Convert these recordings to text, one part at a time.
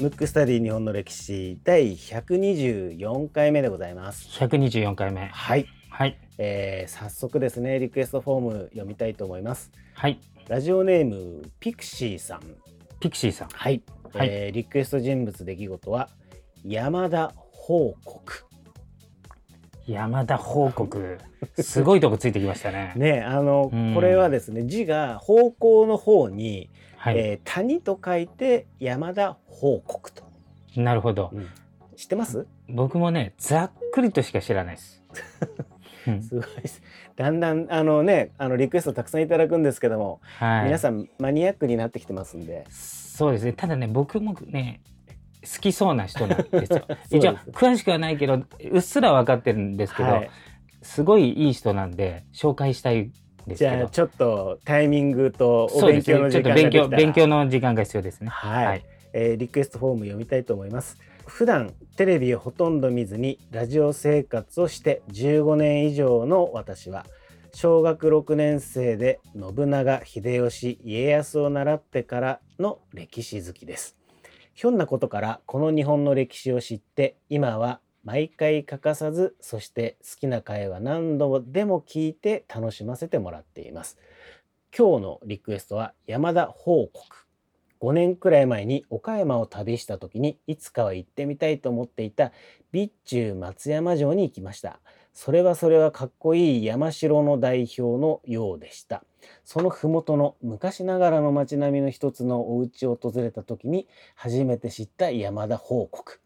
ムックスタディ日本の歴史第124回目でございます。124回目。はい、はい。えー、早速ですねリクエストフォーム読みたいと思います。はい。ラジオネームピクシーさん。ピクシーさん。はい、はいえーリクエスト人物出来事は山田報告。山田報告。すごいとこついてきましたね。ねあのうんこれはですね字が方向の方に、はい。えー谷と書いて山田報告と。なるほど。知ってます？僕もね、ざっくりとしか知らないです。うんすごいです。だんだんあのねあのリクエストたくさんいただくんですけども、はい。皆さんマニアックになってきてますんで。そうですね。ただね、僕もね、好きそうな人なんですよ。一応詳しくはないけど、うっすら分かってるんですけど、はい、すごいいい人なんで紹介したい。じゃあちょっとタイミングとお勉強の時間が勉強の時間が必要ですね。はい、はい。えーリクエストフォーム読みたいと思います。普段テレビをほとんど見ずにラジオ生活をして15年以上の私は小学6年生で信長秀吉家康を習ってからの歴史好きですひょんなことからこの日本の歴史を知って今は毎回欠かさずそして好きな回は何度でも聞いて楽しませてもらっています。今日のリクエストは山田報告。5年くらい前に岡山を旅した時にいつかは行ってみたいと思っていた備中松山城に行きました。それはそれはかっこいい山城の代表のようでした。その麓の昔ながらの町並みの一つのお家を訪れた時に初めて知った山田報告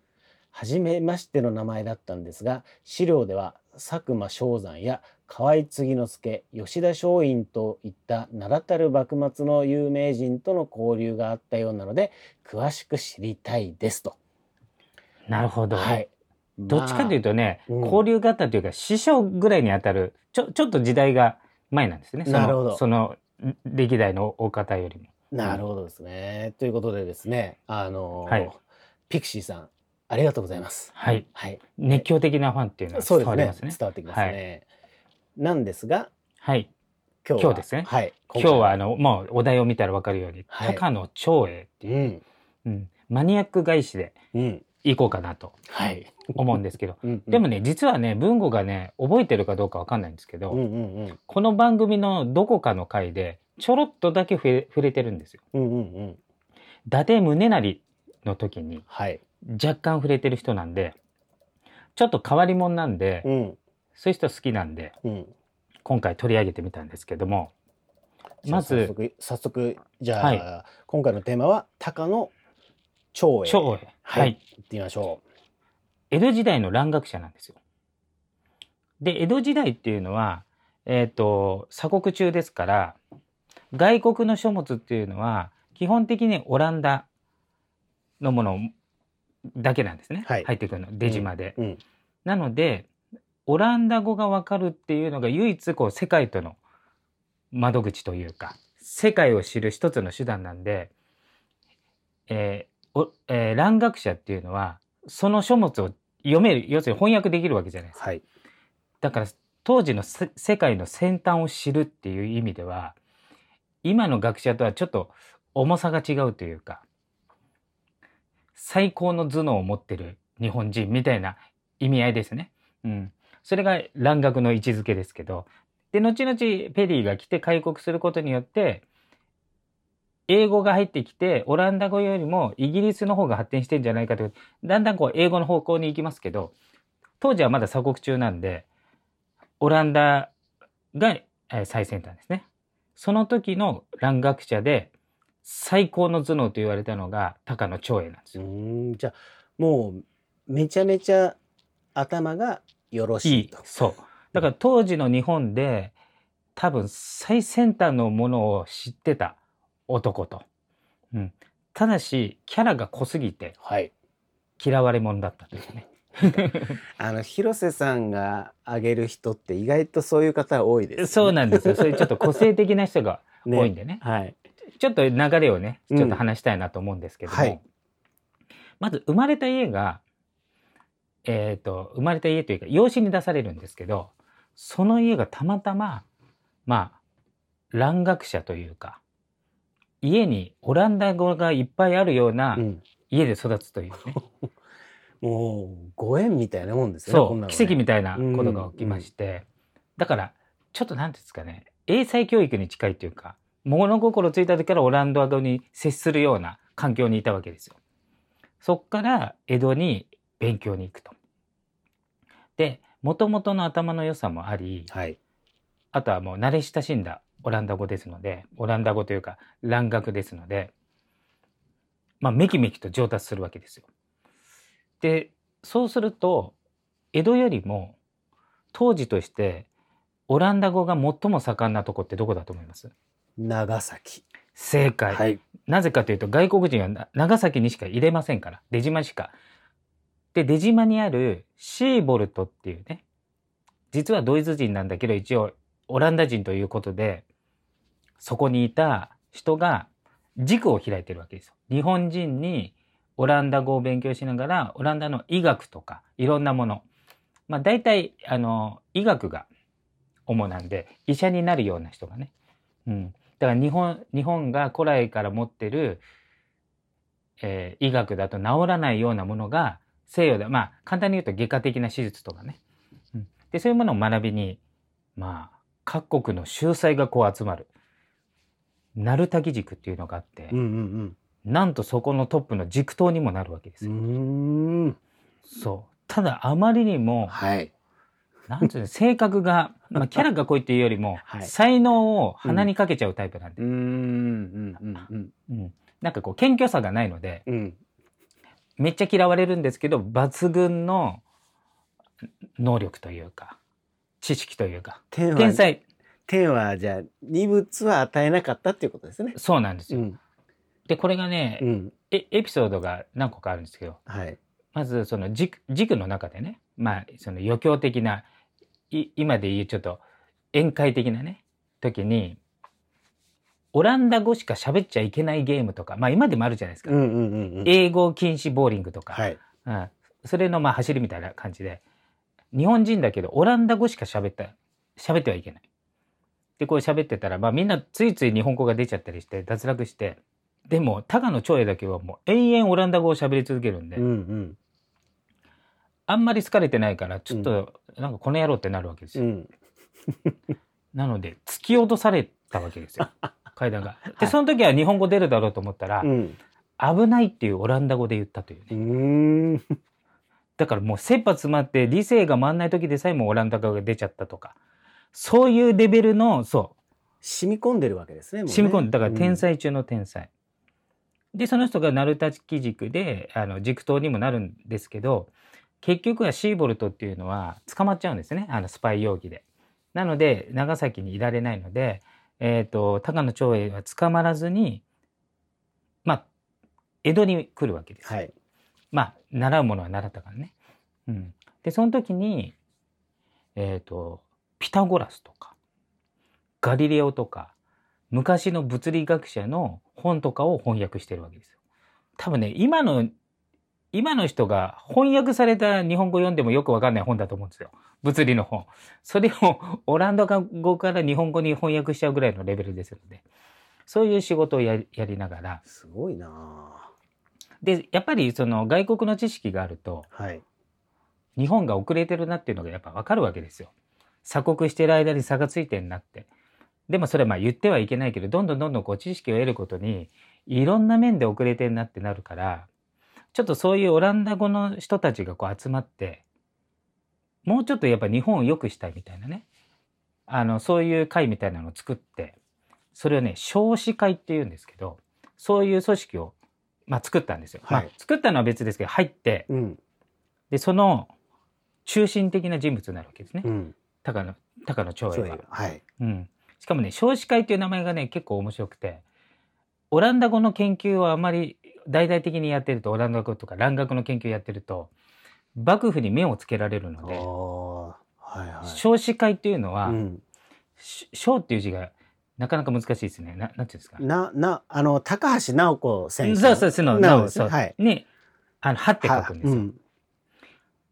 初めましての名前だったんですが資料では佐久間象山や河合継之助吉田松陰といった名だたる幕末の有名人との交流があったようなので詳しく知りたいですと。なるほど。はい、どっちかというと、とね、うん交流があったというか師匠ぐらいにあたるちょちょっと時代が前なんですね。そのなるほど。その歴代のお方よりも。なるほどですね。ということでですねあのーはい。ピクシーさんありがとうございます。はい、はい、熱狂的なファンっていうのは伝わりますね。伝わってきますね。なんですがはい、今日は。今日ですね。はい、今日はあのもうお題を見たらわかるように、はい。高野長英っていう、うん。うん。マニアック返しでうんいこうかなとはい。思うんですけどうんでもね実はね文吾がね覚えてるかどうかわかんないんですけど、うんうんうんこの番組のどこかの回でちょろっとだけ触れ触れてるんですよ。うんうんうん伊達宗成の時にはい。若干触れてる人なんでちょっと変わり者なんで、うんそういう人好きなんでうん。今回取り上げてみたんですけどもまず早速早速じゃあ、はい今回のテーマは高野長英。長英。はい、はい。行ってみましょ江戸時代の蘭学者なんですよ。で江戸時代っていうのは、えっと鎖国中ですから外国の書物っていうのは基本的にオランダのものだけなんですね、はい。入ってくるの出島で。う。うん。なのでオランダ語がわかるっていうのが唯一こう世界との窓口というか世界を知る一つの手段なんで、えーおえー蘭学者っていうのはその書物を読める要するに翻訳できるわけじゃないですか。はい。だから当時のせ世界の先端を知るっていう意味では今の学者とはちょっと重さが違うというか最高の頭脳を持ってる日本人みたいな意味合いですね。うん、それが蘭学の位置づけですけどで後々ペリーが来て開国することによって英語が入ってきてオランダ語よりもイギリスの方が発展してんじゃないかとだんだんこう英語の方向に行きますけど当時はまだ鎖国中なんでオランダがえー最先端ですね。その時の蘭学者で最高の頭脳と言われたのが高野長英なんですうよ。じゃあもうめちゃめちゃ頭がよろいいしいと。そう。だから当時の日本で多分最先端のものを知ってた男と。うん、ただしキャラが濃すぎてはい。嫌われ者だったというね。あの広瀬さんが挙げる人って意外とそういう方多いです、ね。そうなんですよ。そういうちょっと個性的な人が ね多いんでね。はい。ちょっと流れをね、うんちょっと話したいなと思うんですけども、はいまず生まれた家が、えっ、と、生まれた家というか、養子に出されるんですけど、その家がたまたま、まあ、蘭学者というか、家にオランダ語がいっぱいあるようなうん家で育つというね。もうご縁みたいなもんですよね。ね奇跡みたいなことが起きまして、だから、ちょっとなんていうんですかね、英才教育に近いというか、物心ついた時からオランダ語に接するような環境にいたわけですよ。そっから江戸に勉強に行くと。で、元々の頭の良さもあり、はい。あとはもう慣れ親しんだオランダ語ですので、オランダ語というか、蘭学ですので、まあ、めきめきと上達するわけですよ。で、そうすると、江戸よりも、当時として、オランダ語が最も盛んなとこってどこだと思います？長崎。正解。はい。なぜかというと、外国人はな長崎にしか入れませんから、出島しか。で、出島にあるシーボルトっていうね、実はドイツ人なんだけど、一応オランダ人ということで、そこにいた人が塾を開いてるわけですよ。日本人にオランダ語を勉強しながら、オランダの医学とかいろんなもの。まあ大体、あの、医学が主なんで、医者になるような人がね。うん。だから日本、日本が古来から持ってる、えー医学だと治らないようなものが西洋で、まあ簡単に言うと外科的な手術とかね。うん、で、そういうものを学びに、まあ、各国の秀才がこう集まる。鳴滝塾っていうのがあって、うんうんなんとそこのトップの軸頭にもなるわけですうん。よ。そう。ただあまりにも、はい。なんつうの、性格が、まあキャラが濃いっていうよりも、はい才能を鼻にかけちゃうタイプなんで、なんかこう謙虚さがないので、うん。うん。めっちゃ嫌われるんですけど、抜群の能力というか、知識というか、天才、天はじゃあ二物は与えなかったっていうことですね。そうなんですよ。うん。で、これがね、うん。えエピソードが何個かあるんですけど、はい。まずその軸軸の中でね、まあその余興的な、い今で言うちょっと宴会的なね、時に、オランダ語しか喋っちゃいけないゲームとか、まあ今でもあるじゃないですか。うんうんうんうん。英語禁止ボーリングとか、はい。うん、それのまあ走りみたいな感じで、日本人だけどオランダ語しか喋った、喋ってはいけない。で、こう喋ってたら、まあみんなついつい日本語が出ちゃったりして脱落して、でも、タガの長英だけはもう永遠オランダ語を喋り続けるんで、うんうん。あんまり好かれてないから、ちょっと、なんかこの野郎ってなるわけですよ。うん。なので、突き落とされたわけですよ。階段が。はで、いその時は日本語出るだろうと思ったら、うん。危ないっていうオランダ語で言ったといううね。ーん。だからもう切羽詰まって理性が回んない時でさえもオランダ語が出ちゃったとか、そういうレベルの、そ染み込んでるわけですね。ね染み込んで、だから天。才中の天才。で、その人が鳴滝軸で、あの、軸頭にもなるんですけど、結局はシーボルトっていうのは捕まっちゃうんですね。あの、スパイ容疑で。なので、長崎にいられないので、えっ、と、高野長英は捕まらずに、まあ、江戸に来るわけです。はい。まあ、習うものは習ったからね。うん。で、その時に、えっ、と、ピタゴラスとか、ガリレオとか、昔の物理学者の本とかを翻訳してるわけですよ。多分ね、今の、今の人が翻訳された日本語読んでもよくわかんない本だと思うんですよ。物理の本。それをオランダ語から日本語に翻訳しちゃうぐらいのレベルですので、そういう仕事をやりやりながら、すごいなあで、やっぱりその外国の知識があると、はい。日本が遅れてるなっていうのがやっぱわかるわけですよ。鎖国してる間に差がついてんなって。でもそれはまあ言ってはいけないけど、どんどんどんどんこう知識を得ることに、いろんな面で遅れてんなってなるから、ちょっとそういうオランダ語の人たちがこう集まって、もうちょっとやっぱ日本を良くしたいみたいなね。あの、そういう会みたいなのを作って、それをね、少子会って言うんですけど、そういう組織を、まあ作ったんですよ。はいまあ作ったのは別ですけど、入って、うん。で、その中心的な人物になるわけですね。うん。高野、高野長英はそういう。。はい。うん。しかもね、少子会っていう名前がね、結構面白くて、オランダ語の研究をあまり大々的にやってると、オランダ語とか蘭学の研究やってると、幕府に目をつけられるの。で、はいはい。少子会っていうのは、うん。し小っていう字がなかなか難しいですね。ななんていうんですか？な、な、あの、高橋直子先生。そうそう、その、ななお、そう。はい。に、あの、歯って書くんですよ。うん。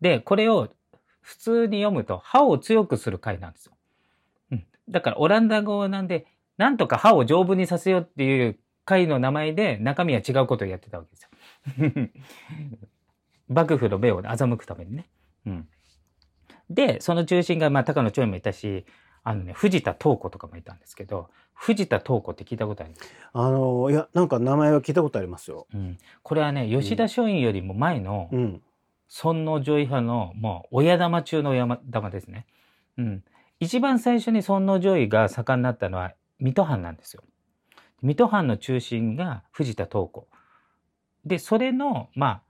で、これを普通に読むと、歯を強くする回なんですよ。うん。だから、オランダ語なんで、なんとか歯を丈夫にさせようっていう会の名前で中身は違うことをやってたわけですよ。幕府の目を欺くためにね。うん。で、その中心が、まあ、高野長英もいたし、あのね、藤田東子とかもいたんですけど、藤田東子って聞いたことあります？あのいやなんか名前は聞いたことありますよ。うん。これはね、吉田松陰よりも前のうん。尊王攘夷派の、もう、親玉中の親玉ですね。うん。一番最初に尊王攘夷が盛んになったのは、水戸藩なんですよ。水戸藩の中心が藤田東子。で、それの、まあ、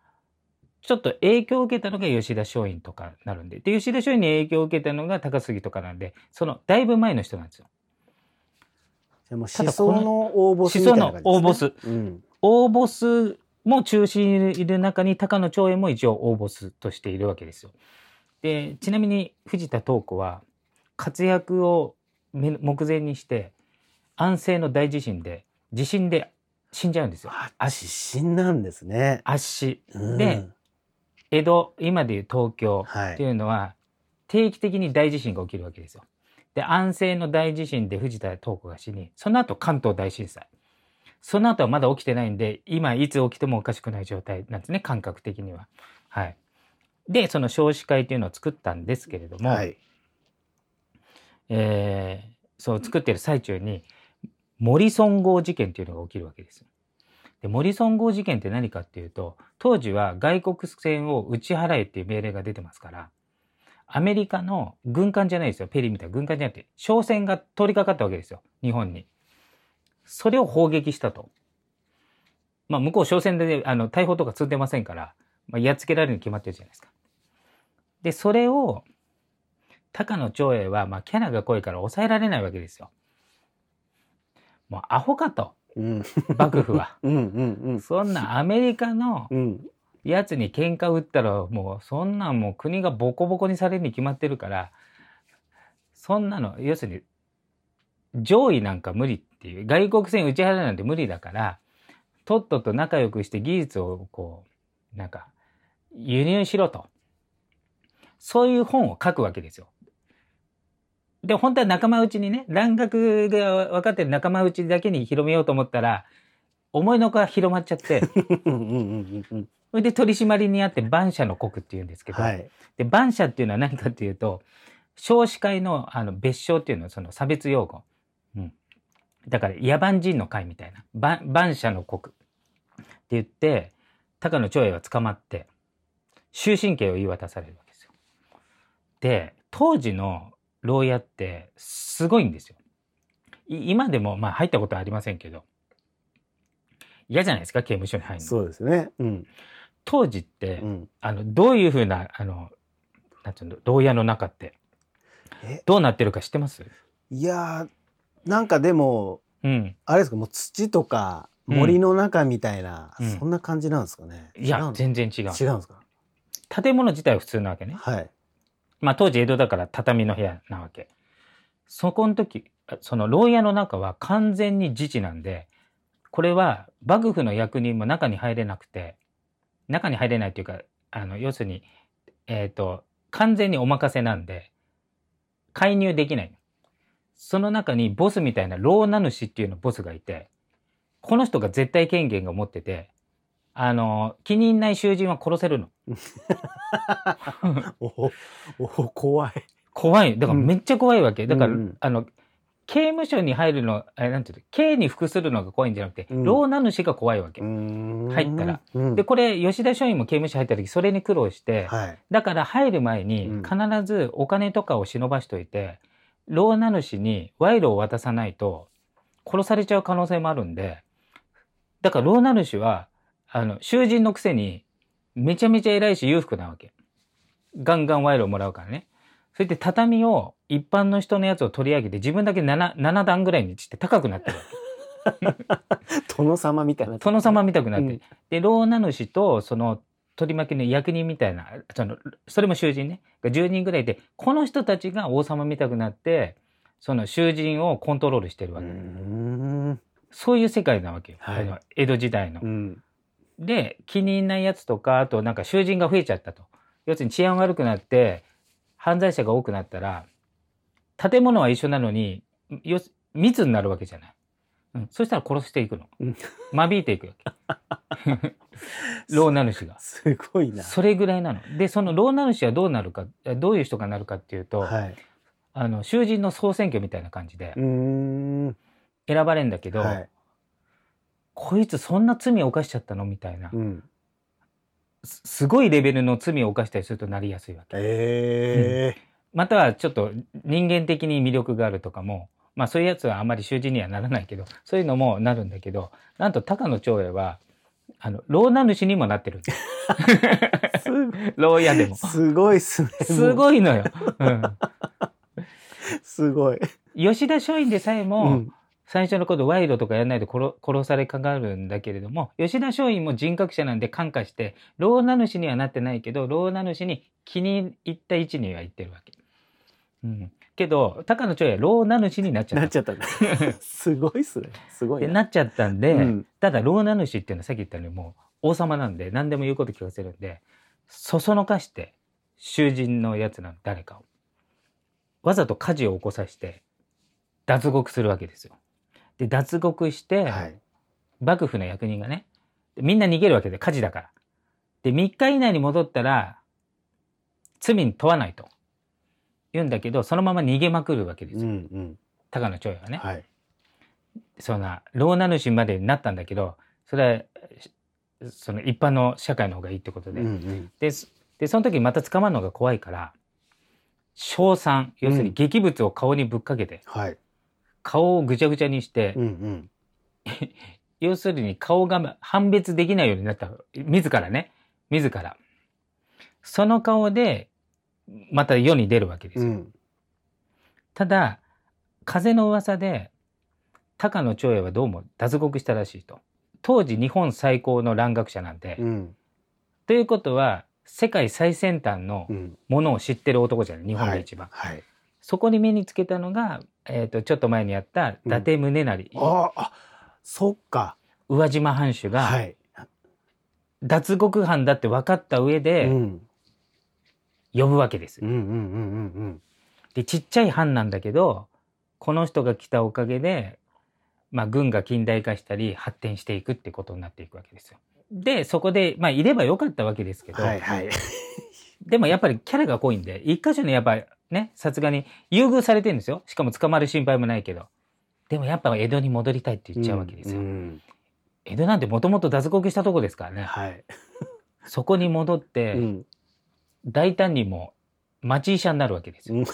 ちょっと影響を受けたのが吉田松陰とかなるんで。で、吉田松陰に影響を受けたのが高杉とかなんで、その、だいぶ前の人なんですよ。じゃあもう思想の大ボスみたいな感じです、ね。思想の大ボスうん。大ボスも中心にいる中に高野長英も一応大ボスとしているわけですよ。で、ちなみに藤田東子は活躍を目目前にして安政の大地震で地震で死んじゃうんですよ。あ、地震なんですね。圧死。うんで、江戸、今でいう東京はいっていうのは定期的に大地震が起きるわけですよ。で、安政の大地震で藤田東子が死に、その後関東大震災。その後はまだ起きてないんで、今いつ起きてもおかしくない状態なんですね、感覚的には。はい。で、その少子会というのを作ったんですけれども、はい。えーそう作ってる最中に、森村号事件というのが起きるわけです。で森村号事件って何かっていうと、当時は外国船を打ち払えっていう命令が出てますから、アメリカの軍艦じゃないですよ。ペリーみたいな軍艦じゃなくて、商船が通りかかったわけですよ。日本に。それを砲撃したと。まあ、向こう商船で、あの、大砲とか積んでませんから、まあ、やっつけられるに決まってるじゃないですか。で、それを、高野長英は、まあ、キャラが濃いから抑えられないわけですよ。もう、アホかと、うん。幕府は。うんうんうん。そんなアメリカのうん。やつに喧嘩打ったら、もう、そんなんもう国がボコボコにされるに決まってるから、そんなの、要するに、上位なんか無理っていう、外国船打ち払うなんて無理だから、とっとと仲良くして技術をこう、なんか、輸入しろと。そういう本を書くわけですよ。で、本当は仲間内にね、蘭学が分かってる仲間内だけに広めようと思ったら、思いのほか広まっちゃって。それで取り締まりにあって、万社の国っていうんですけど、はい。で、万社っていうのは何かっていうと、少子会のあの別称っていうのはその差別用語。うん。だから、野蛮人の会みたいな。万万社の国って言って、高野長英は捕まって、終身刑を言い渡されるわけですよ。で、当時の牢屋ってすごいんですよ。い今でもまあ入ったことはありませんけど、嫌じゃないですか、刑務所に入るの。そうですね。うん。当時って、うん。あの、どういうふうな、あの、なんていうの、牢屋の中って、え、どうなってるか知ってます？いやー、なんかでも、うん。あれですか、もう土とか森の中みたいな、うんそんな感じなんですかね。いや全然違う。違うんですか？建物自体は普通なわけね。はい。まあ当時江戸だから畳の部屋なわけ。そこの時、その牢屋の中は完全に自治なんで、これは幕府の役人も中に入れなくて、中に入れないっていうか、あの、要するに、えっ、と、完全にお任せなんで、介入できない。その中にボスみたいな牢名主っていうのボスがいて、この人が絶対権限を持ってて、あの、気に入んない囚人は殺せるの。お お、お怖い。怖い。だからめっちゃ怖いわけ。だから、うんうんあの、刑務所に入るの、あれなんていうの、刑に服するのが怖いんじゃなくて、うん牢名主が怖いわけ。入入ったら。うん、で、これ、吉田松陰も刑務所入った時、それに苦労して、はい。だから入る前にうん必ずお金とかを忍ばしといて、牢名主に賄賂を渡さないと殺されちゃう可能性もあるんで、だから牢名主は、あの、囚人のくせにめちゃめちゃ偉いし裕福なわけ。ガンガン賄賂をもらうからね。それで畳を一般の人のやつを取り上げて自分だけ 7, 7段ぐらいにして高くなってるわけ。殿様みたいな。殿様みたくなって。うんで、牢名主と、その、取り巻きの役人みたいな、その、それも囚人ね、が10人ぐらいで、この人たちが王様みたくなって、その囚人をコントロールしてるわうけ。ん。そういう世界なわけよ。はい江戸時代のう。ん。で、気に入んないやつとか、あとなんか囚人が増えちゃったと。要するに治安悪くなって、犯罪者が多くなったら、建物は一緒なのに、よ密になるわけじゃない。うん、そしたら殺していくのうん。間引いていくわけ。老名主が。すごいな。それぐらいなの。で、その老名主はどうなるか、どういう人がなるかっていうと、はい。あの、囚人の総選挙みたいな感じで。選ばれるんだけど、はい。こいつそんな罪を犯しちゃったのみたいな、うん。すすごいレベルの罪を犯したりするとなりやすいわけ。ええまたはちょっと人間的に魅力があるとかも、まあそういうやつはあまり囚人にはならないけど、そういうのもなるんだけど、なんと高野長英は、あの、老名主にもなってるんです。屋でも。すごいっすね。すい。ごいのよ。うん。すごい。吉田松陰でさえも、うん。最初の頃賄賂とかやらないと殺殺されかかるんだけれども、吉田松陰も人格者なんで感化して、老名主にはなってないけど、老名主に気に入った位置には行ってるわけ。うん。けど、高野長英は老名主になっちゃっ。なったちゃったんだ。すごいっすね。すごいな。でなっちゃったんで、うんただ老名主っていうのはさっき言ったようにもう王様なんで何でも言うこと聞かせるんで、そそのかして囚人のやつなの誰かを。わざと火事を起こさせて脱獄するわけですよ。で、脱獄して、はい。幕府の役人がね、でみんな逃げるわけで火事だから。で、3日以内に戻ったら罪に問わないと言うんだけど、そのまま逃げまくるわけですうんよ。うん。高野長英はね。はい。そんな、老名主までになったんだけど、それは、しその一般の社会の方がいいってことで。うんうん。で、そで、その時また捕まるのが怖いから、硝酸、要するに劇物を顔にぶっかけて、はい。顔をぐちゃぐちゃにして、うんうん。要するに顔が判別できないようになった。自らね。自ら。その顔で、また世に出るわけですよ。うん。ただ、風の噂で、高野長英はどうも脱獄したらしいと。当時日本最高の蘭学者なんで、うん。ということは、世界最先端のうん。ものを知ってる男じゃない、日本で一番。はい。そこに目につけたのが、えっ、と、ちょっと前にやった、伊達宗成、ああ、そっか。宇和島藩主が、はい。脱獄犯だって分かった上うで、ん。呼ぶわけですうん。うんうんうんで、ちっちゃい藩なんだけど、この人が来たおかげで、まあ、軍が近代化したり、発展していくってことになっていくわけですよ。で、そこで、まあ、いればよかったわけですけうん。ど、はいはい。でもやっぱりキャラが濃いんで、一箇所にやっぱりね、さすがに優遇されてるんですよ。しかも捕まる心配もないけど。でもやっぱ江戸に戻りたいって言っちゃうわけですよ。うん江戸なんてもともと脱獄したとこですからね。はい。そこに戻って、うん。大胆にも町医者になるわけですよ。うん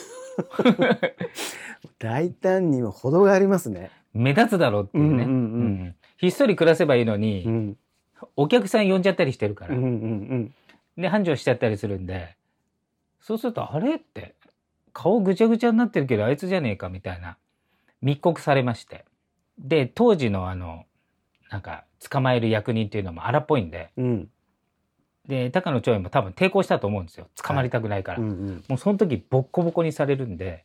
大胆にも程がありますね。目立つだろうっていうね、うんうんうんうんひっそり暮らせばいいのに、うん。お客さん呼んじゃったりしてるから、うんうんで繁盛しちゃったりするんでそうするとあれって顔ぐちゃぐちゃになってるけどあいつじゃねえかみたいな密告されましてで当時のあのなんか捕まえる役人っていうのも荒っぽいんでうん。うん。で高野長英も多分抵抗したと思うんですよ捕まりたくないから、うんうん。もうその時ボッコボコにされるんで、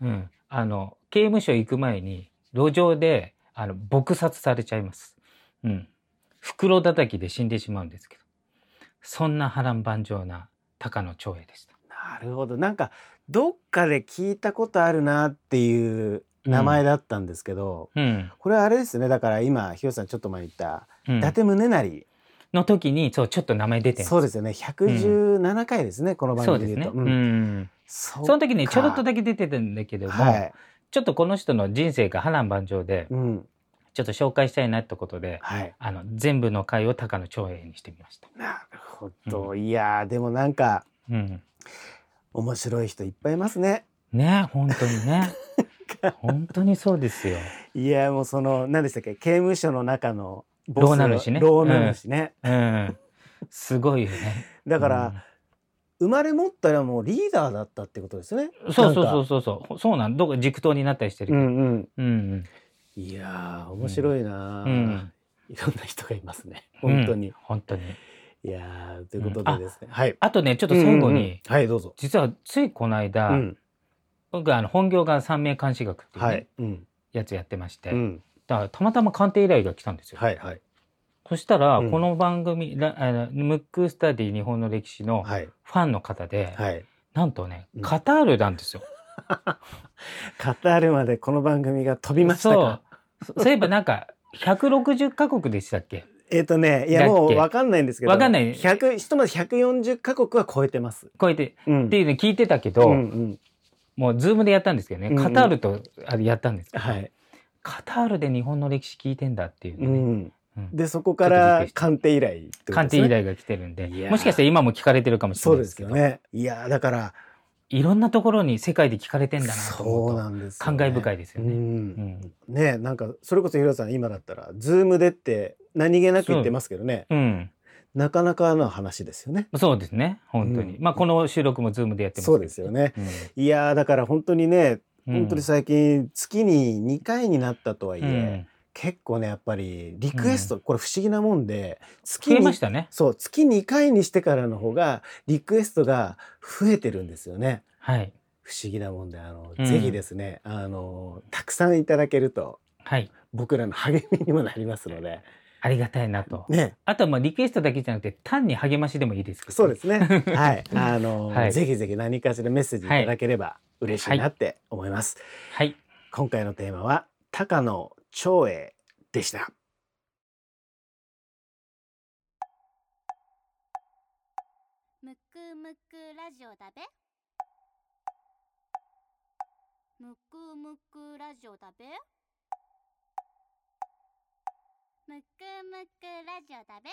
うん、あの刑務所行く前に路上であの撲殺されちゃいます。うん、袋叩きで死んでしまうんですけどそんな波乱万丈な高野長英でした。なるほど。なんか、どっかで聞いたことあるなっていう名前だったんですけど、うんこれはあれですね。だから今、ひよさんちょっと前に言った、うん伊達宗成。の時にそうちょっと名前出てそうですよね。117回ですね、この番そうですね。組で言うと。ううんん、そその時にちょろっとだだけ出てたんだけども、はい。ちょっとこの人の人生が波乱万丈でうん。ちょっと紹介したいなってことではい。あの全部の回を高野長英にしてみました。なるほど。いやー、でもなんか、うん面白い人いっぱいいますね。ね本当にね本当にそうですよ。いやもうその何でしたっけ？刑務所の中のボス老名主ね老名主ね、うん、すごいよね。だから、生まれ持ったらもうリーダーだったってことですね。うん、そうそうそううそうそう。そうなん。どこ軸頭になったりしてるけど。うんうん。うんいやー面白いなー、うん。うん。いろんな人がいますね。本当に、うん。本当に。いやーということでですね、はい。あとねちょっと最後に、うんうん。はいどうぞ。実はついこの間、うん。僕あの本業が三名監視学っていう、ねはい。うん。やつやってまして、うんだたまたま鑑定依頼が来たんですよ。はいはい。そしたら、うん。この番組ラあのムックスタディ日本の歴史のはい。ファンの方で、はい。なんとねうん。カタールなんですよ。カタールまでこの番組が飛びましたか？そう。そういえばなんか160カ国でしたっけ？えっ、とねいやもうわかんないんですけどわかんない。100ひとまず140カ国は超えてます、こうやってうん。っていうの聞いてたけど、うんうん。もうズームでやったんですけどね、うんうん。カタールとあれやったんですけど、はい、カタールで日本の歴史聞いてんだっていうね、ん、うん。でそこから鑑定依頼ね。鑑定依頼が来てるんで。もしかしたら今も聞かれてるかもしれそないですすよね。いやだから。いろんなところに世界で聞かれてんだなとそう思うとなんですよ、感慨深いですよね。うん。うんねなんかそれこそヒロさん今だったらズームでって何気なく言ってますけどね。うん、なかなかの話ですよね。そうですね。本当に、うん。まあこの収録もズームでやってますけどそうですよね。いやーだから本当にねうん。本当に最近月に2回になったとはいえ、うん。結構ねやっぱりリクエスト、これ不思議なもんで月にましたね。そう月2回にしてからの方がリクエストが増えてるんですよね。はい。不思議なもんであの、うん。ぜひですねあのたくさんいただけるとはい。僕らの励みにもなりますので。ありがたいなと、ね。あとはまあリクエストだけじゃなくて単に励ましでもいいですけどそうですねはいあの、はいぜひぜひ何かしらメッセージいただければ嬉しいなって思います、はい。今回のテーマは高野長英でした。むくむくラジオだべ。むくむくラジオだべ。むくむくラジオだべ